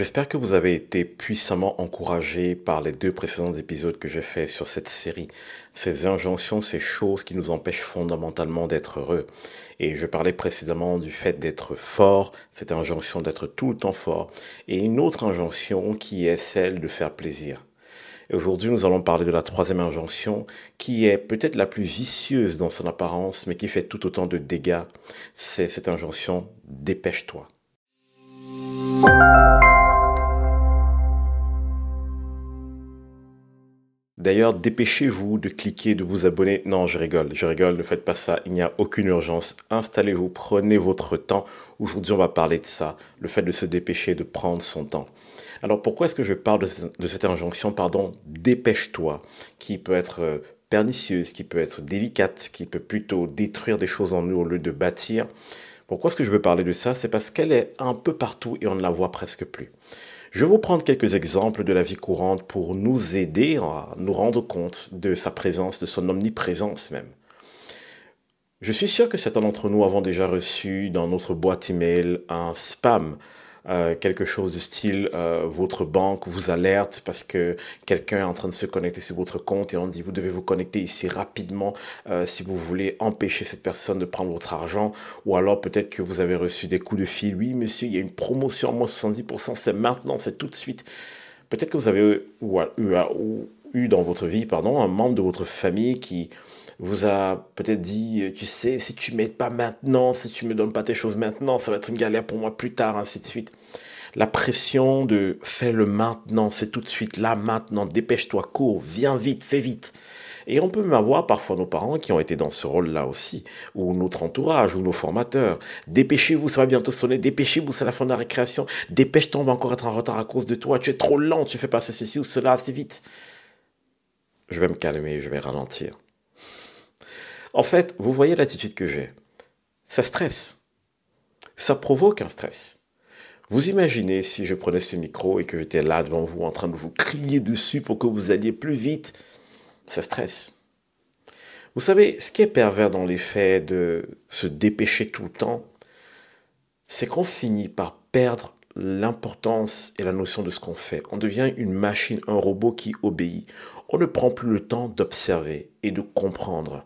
J'espère que vous avez été puissamment encouragé par les deux précédents épisodes que j'ai faits sur cette série. Ces injonctions, ces choses qui nous empêchent fondamentalement d'être heureux. Et je parlais précédemment du fait d'être fort, cette injonction d'être tout le temps fort. Et une autre injonction qui est celle de faire plaisir. Aujourd'hui, nous allons parler de la troisième injonction, qui est peut-être la plus vicieuse dans son apparence, mais qui fait tout autant de dégâts. C'est cette injonction, dépêche-toi. D'ailleurs, dépêchez-vous de cliquer, de vous abonner. Non, je rigole, je rigole, ne faites pas ça, il n'y a aucune urgence. Installez-vous, prenez votre temps. Aujourd'hui, on va parler de ça, le fait de se dépêcher, de prendre son temps. Alors, pourquoi est-ce que je parle de, cette injonction, pardon, dépêche-toi, qui peut être euh, pernicieuse, qui peut être délicate, qui peut plutôt détruire des choses en nous au lieu de bâtir Pourquoi est-ce que je veux parler de ça? C'est parce qu'elle est un peu partout et on ne la voit presque plus. Je vais vous prendre quelques exemples de la vie courante pour nous aider à nous rendre compte de sa présence, de son omniprésence même. Je suis sûr que certains d'entre nous avons déjà reçu dans notre boîte email un spam euh, quelque chose de style euh, votre banque vous alerte parce que quelqu'un est en train de se connecter sur votre compte et on dit vous devez vous connecter ici rapidement euh, si vous voulez empêcher cette personne de prendre votre argent. Ou alors peut-être que vous avez reçu des coups de fil. Oui monsieur il y a une promotion à moins 70% c'est maintenant c'est tout de suite. Peut-être que vous avez eu, eu dans votre vie pardon un membre de votre famille qui vous a peut-être dit, euh, tu sais, si tu m'aides pas maintenant, si tu me donnes pas tes choses maintenant, ça va être une galère pour moi plus tard, ainsi de suite. La pression de fais le maintenant, c'est tout de suite là, maintenant, dépêche-toi, cours, viens vite, fais vite. Et on peut même avoir parfois nos parents qui ont été dans ce rôle-là aussi, ou notre entourage, ou nos formateurs. Dépêchez-vous, ça va bientôt sonner, dépêchez-vous, c'est la fin de la récréation, dépêche-toi, on va encore être en retard à cause de toi, tu es trop lent, tu fais passer ceci ou cela assez vite. Je vais me calmer, je vais ralentir. En fait, vous voyez l'attitude que j'ai. Ça stresse. Ça provoque un stress. Vous imaginez si je prenais ce micro et que j'étais là devant vous en train de vous crier dessus pour que vous alliez plus vite. Ça stresse. Vous savez, ce qui est pervers dans l'effet de se dépêcher tout le temps, c'est qu'on finit par perdre l'importance et la notion de ce qu'on fait. On devient une machine, un robot qui obéit. On ne prend plus le temps d'observer et de comprendre.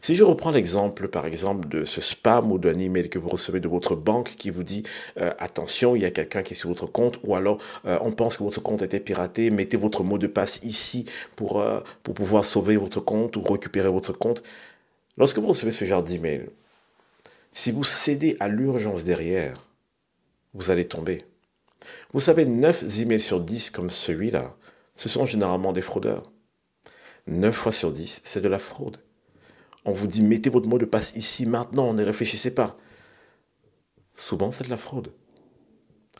Si je reprends l'exemple, par exemple, de ce spam ou d'un email que vous recevez de votre banque qui vous dit euh, attention, il y a quelqu'un qui est sur votre compte, ou alors euh, on pense que votre compte a été piraté, mettez votre mot de passe ici pour, euh, pour pouvoir sauver votre compte ou récupérer votre compte. Lorsque vous recevez ce genre d'email, si vous cédez à l'urgence derrière, vous allez tomber. Vous savez, 9 emails sur 10 comme celui-là, ce sont généralement des fraudeurs. 9 fois sur 10, c'est de la fraude. On vous dit mettez votre mot de passe ici maintenant, ne réfléchissez pas. Souvent, c'est de la fraude.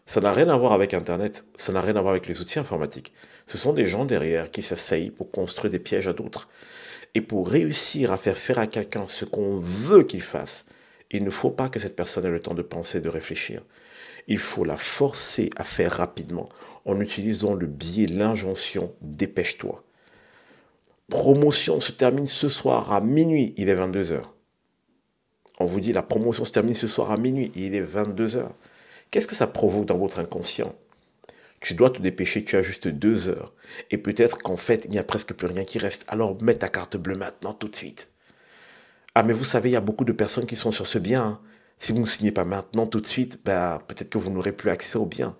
Ça n'a rien à voir avec Internet, ça n'a rien à voir avec les outils informatiques. Ce sont des gens derrière qui s'asseyent pour construire des pièges à d'autres. Et pour réussir à faire faire à quelqu'un ce qu'on veut qu'il fasse, il ne faut pas que cette personne ait le temps de penser, de réfléchir. Il faut la forcer à faire rapidement en utilisant le biais, l'injonction dépêche-toi. Promotion se termine ce soir à minuit, il est 22h. On vous dit la promotion se termine ce soir à minuit, il est 22h. Qu'est-ce que ça provoque dans votre inconscient? Tu dois te dépêcher, tu as juste deux heures. Et peut-être qu'en fait, il n'y a presque plus rien qui reste. Alors mets ta carte bleue maintenant, tout de suite. Ah, mais vous savez, il y a beaucoup de personnes qui sont sur ce bien. Hein. Si vous ne signez pas maintenant, tout de suite, bah, peut-être que vous n'aurez plus accès au bien.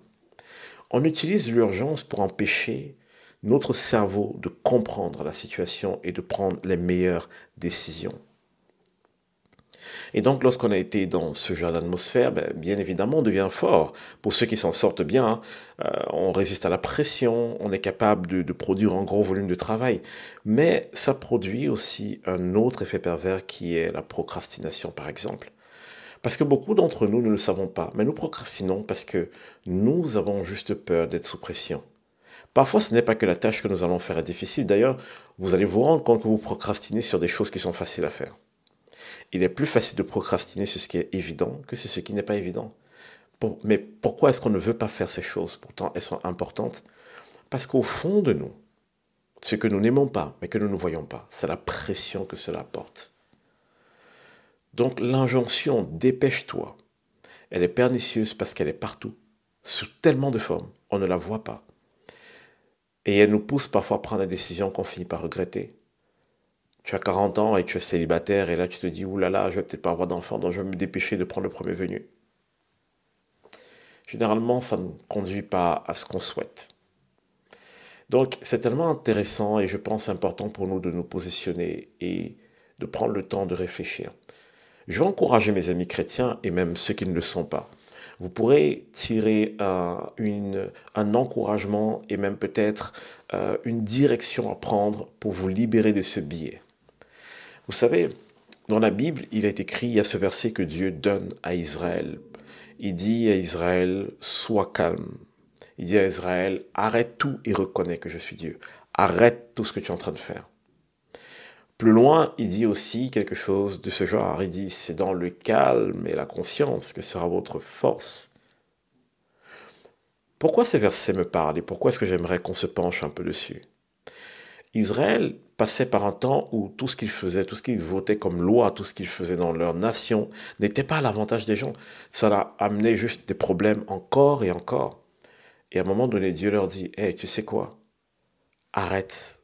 On utilise l'urgence pour empêcher notre cerveau de comprendre la situation et de prendre les meilleures décisions. Et donc, lorsqu'on a été dans ce genre d'atmosphère, ben, bien évidemment, on devient fort. Pour ceux qui s'en sortent bien, hein, euh, on résiste à la pression, on est capable de, produire un gros volume de travail. Mais ça produit aussi un autre effet pervers qui est la procrastination, par exemple. Parce que beaucoup d'entre nous ne le savons pas, mais nous procrastinons parce que nous avons juste peur d'être sous pression. Parfois, ce n'est pas que la tâche que nous allons faire est difficile. D'ailleurs, vous allez vous rendre compte que vous procrastinez sur des choses qui sont faciles à faire. Il est plus facile de procrastiner sur ce qui est évident que sur ce qui n'est pas évident. mais pourquoi est-ce qu'on ne veut pas faire ces choses Pourtant, elles sont importantes? Parce qu'au fond de nous, ce que nous n'aimons pas, mais que nous ne voyons pas, c'est la pression que cela porte. Donc l'injonction dépêche-toi, elle est pernicieuse parce qu'elle est partout sous tellement de formes, on ne la voit pas. Et elle nous pousse parfois à prendre des décisions qu'on finit par regretter. Tu as 40 ans et tu es célibataire et là tu te dis, oulala, là là, je vais peut-être pas avoir d'enfant, donc je vais me dépêcher de prendre le premier venu. Généralement, ça ne conduit pas à ce qu'on souhaite. Donc, c'est tellement intéressant et je pense important pour nous de nous positionner et de prendre le temps de réfléchir. Je vais encourager mes amis chrétiens et même ceux qui ne le sont pas. Vous pourrez tirer un, encouragement et même peut-être euh, une direction à prendre pour vous libérer de ce biais. Vous savez, dans la Bible, il est écrit, il y a ce verset que Dieu donne à Israël. Il dit à Israël, sois calme. Il dit à Israël, arrête tout et reconnais que je suis Dieu. Arrête tout ce que tu es en train de faire. Plus loin, il dit aussi quelque chose de ce genre. Il dit, c'est dans le calme et la confiance que sera votre force. Pourquoi ces versets me parlent et pourquoi est-ce que j'aimerais qu'on se penche un peu dessus? Israël passait par un temps où tout ce qu'ils faisaient, tout ce qu'ils votaient comme loi, tout ce qu'ils faisaient dans leur nation n'était pas à l'avantage des gens. Ça a amené juste des problèmes encore et encore. Et à un moment donné, Dieu leur dit, hé, tu sais quoi? Arrête.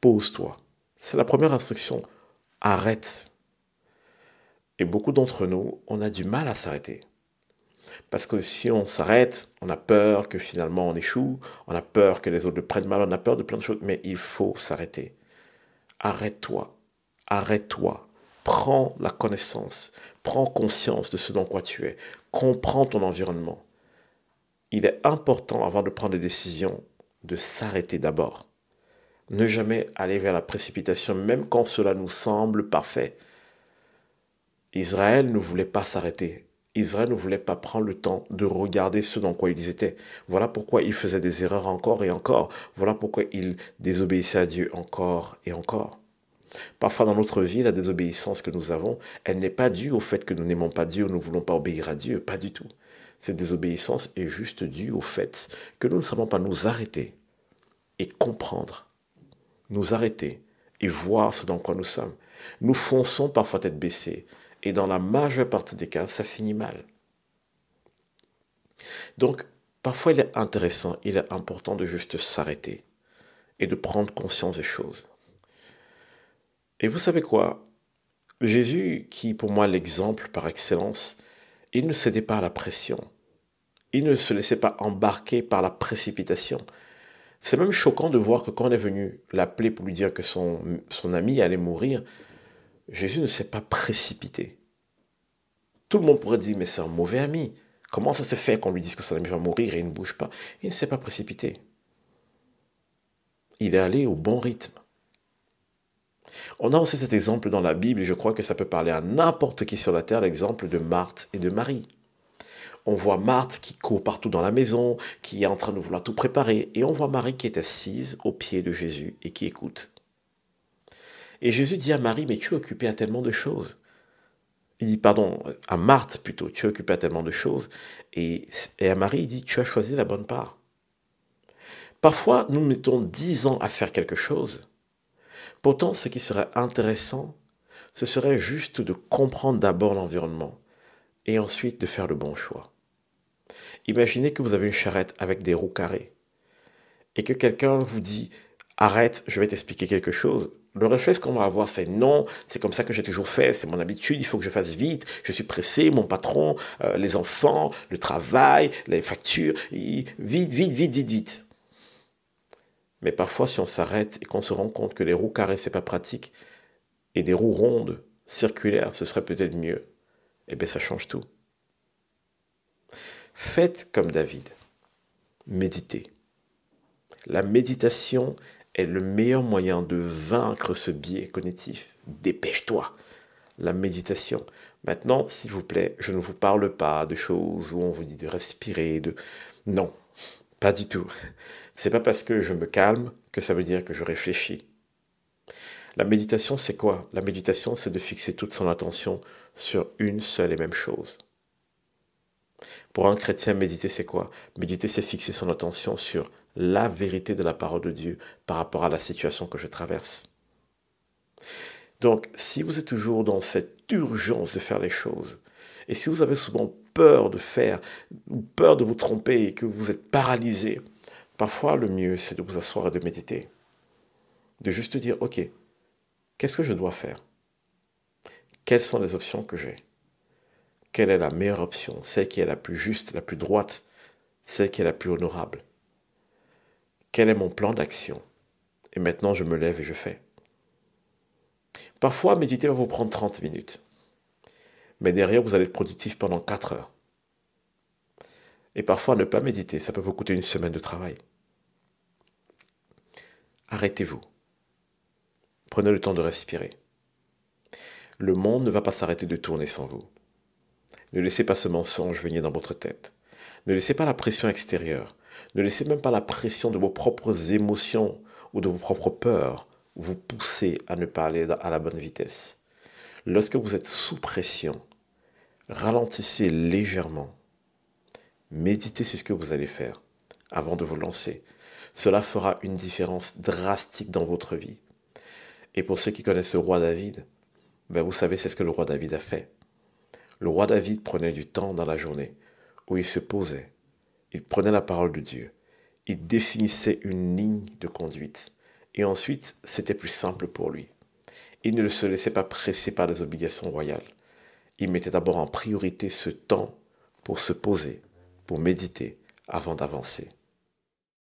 Pose-toi c'est la première instruction. Arrête. Et beaucoup d'entre nous, on a du mal à s'arrêter. Parce que si on s'arrête, on a peur que finalement on échoue, on a peur que les autres le prennent mal, on a peur de plein de choses, mais il faut s'arrêter. Arrête-toi, arrête-toi, prends la connaissance, prends conscience de ce dans quoi tu es, comprends ton environnement. Il est important avant de prendre des décisions de s'arrêter d'abord. Ne jamais aller vers la précipitation, même quand cela nous semble parfait. Israël ne voulait pas s'arrêter. Israël ne voulait pas prendre le temps de regarder ce dans quoi ils étaient. Voilà pourquoi ils faisaient des erreurs encore et encore. Voilà pourquoi ils désobéissaient à Dieu encore et encore. Parfois dans notre vie, la désobéissance que nous avons, elle n'est pas due au fait que nous n'aimons pas Dieu ou nous ne voulons pas obéir à Dieu, pas du tout. Cette désobéissance est juste due au fait que nous ne savons pas nous arrêter et comprendre nous arrêter et voir ce dans quoi nous sommes. Nous fonçons parfois tête baissée et dans la majeure partie des cas, ça finit mal. Donc, parfois il est intéressant, il est important de juste s'arrêter et de prendre conscience des choses. Et vous savez quoi? Jésus, qui pour moi l'exemple par excellence, il ne cédait pas à la pression. Il ne se laissait pas embarquer par la précipitation. C'est même choquant de voir que quand on est venu l'appeler pour lui dire que son, son ami allait mourir, Jésus ne s'est pas précipité. Tout le monde pourrait dire, mais c'est un mauvais ami. Comment ça se fait qu'on lui dise que son ami va mourir et il ne bouge pas? Il ne s'est pas précipité. Il est allé au bon rythme. On a aussi cet exemple dans la Bible et je crois que ça peut parler à n'importe qui sur la terre, l'exemple de Marthe et de Marie. On voit Marthe qui court partout dans la maison, qui est en train de vouloir tout préparer, et on voit Marie qui est assise au pied de Jésus et qui écoute. Et Jésus dit à Marie, mais tu es occupée à tellement de choses. Il dit, pardon, à Marthe plutôt, tu es occupée à tellement de choses. Et, et à Marie, il dit, tu as choisi la bonne part. Parfois, nous mettons dix ans à faire quelque chose. Pourtant, ce qui serait intéressant, ce serait juste de comprendre d'abord l'environnement et ensuite de faire le bon choix. Imaginez que vous avez une charrette avec des roues carrées et que quelqu'un vous dit arrête, je vais t'expliquer quelque chose. Le réflexe qu'on va avoir, c'est non, c'est comme ça que j'ai toujours fait, c'est mon habitude, il faut que je fasse vite, je suis pressé, mon patron, euh, les enfants, le travail, les factures, vite, vite, vite, vite, vite. Mais parfois, si on s'arrête et qu'on se rend compte que les roues carrées, c'est pas pratique, et des roues rondes, circulaires, ce serait peut-être mieux, eh bien ça change tout. Faites comme David. Méditez. La méditation est le meilleur moyen de vaincre ce biais cognitif. Dépêche-toi. La méditation. Maintenant, s'il vous plaît, je ne vous parle pas de choses où on vous dit de respirer, de... Non, pas du tout. C'est pas parce que je me calme que ça veut dire que je réfléchis. La méditation, c'est quoi? La méditation, c'est de fixer toute son attention sur une seule et même chose. Pour un chrétien, méditer, c'est quoi? Méditer, c'est fixer son attention sur la vérité de la parole de Dieu par rapport à la situation que je traverse. Donc, si vous êtes toujours dans cette urgence de faire les choses, et si vous avez souvent peur de faire, ou peur de vous tromper et que vous êtes paralysé, parfois le mieux c'est de vous asseoir et de méditer. De juste dire, ok, qu'est-ce que je dois faire? Quelles sont les options que j'ai? Quelle est la meilleure option Celle qui est la plus juste, la plus droite, celle qui est la plus honorable Quel est mon plan d'action? Et maintenant je me lève et je fais. Parfois, méditer va vous prendre 30 minutes. Mais derrière, vous allez être productif pendant 4 heures. Et parfois, ne pas méditer, ça peut vous coûter une semaine de travail. Arrêtez-vous. Prenez le temps de respirer. Le monde ne va pas s'arrêter de tourner sans vous. Ne laissez pas ce mensonge venir dans votre tête. Ne laissez pas la pression extérieure. Ne laissez même pas la pression de vos propres émotions ou de vos propres peurs vous pousser à ne pas aller à la bonne vitesse. Lorsque vous êtes sous pression, ralentissez légèrement. Méditez sur ce que vous allez faire avant de vous lancer. Cela fera une différence drastique dans votre vie. Et pour ceux qui connaissent le roi David, ben vous savez c'est ce que le roi David a fait. Le roi David prenait du temps dans la journée où il se posait, il prenait la parole de Dieu, il définissait une ligne de conduite et ensuite c'était plus simple pour lui. Il ne se laissait pas presser par les obligations royales. Il mettait d'abord en priorité ce temps pour se poser, pour méditer avant d'avancer.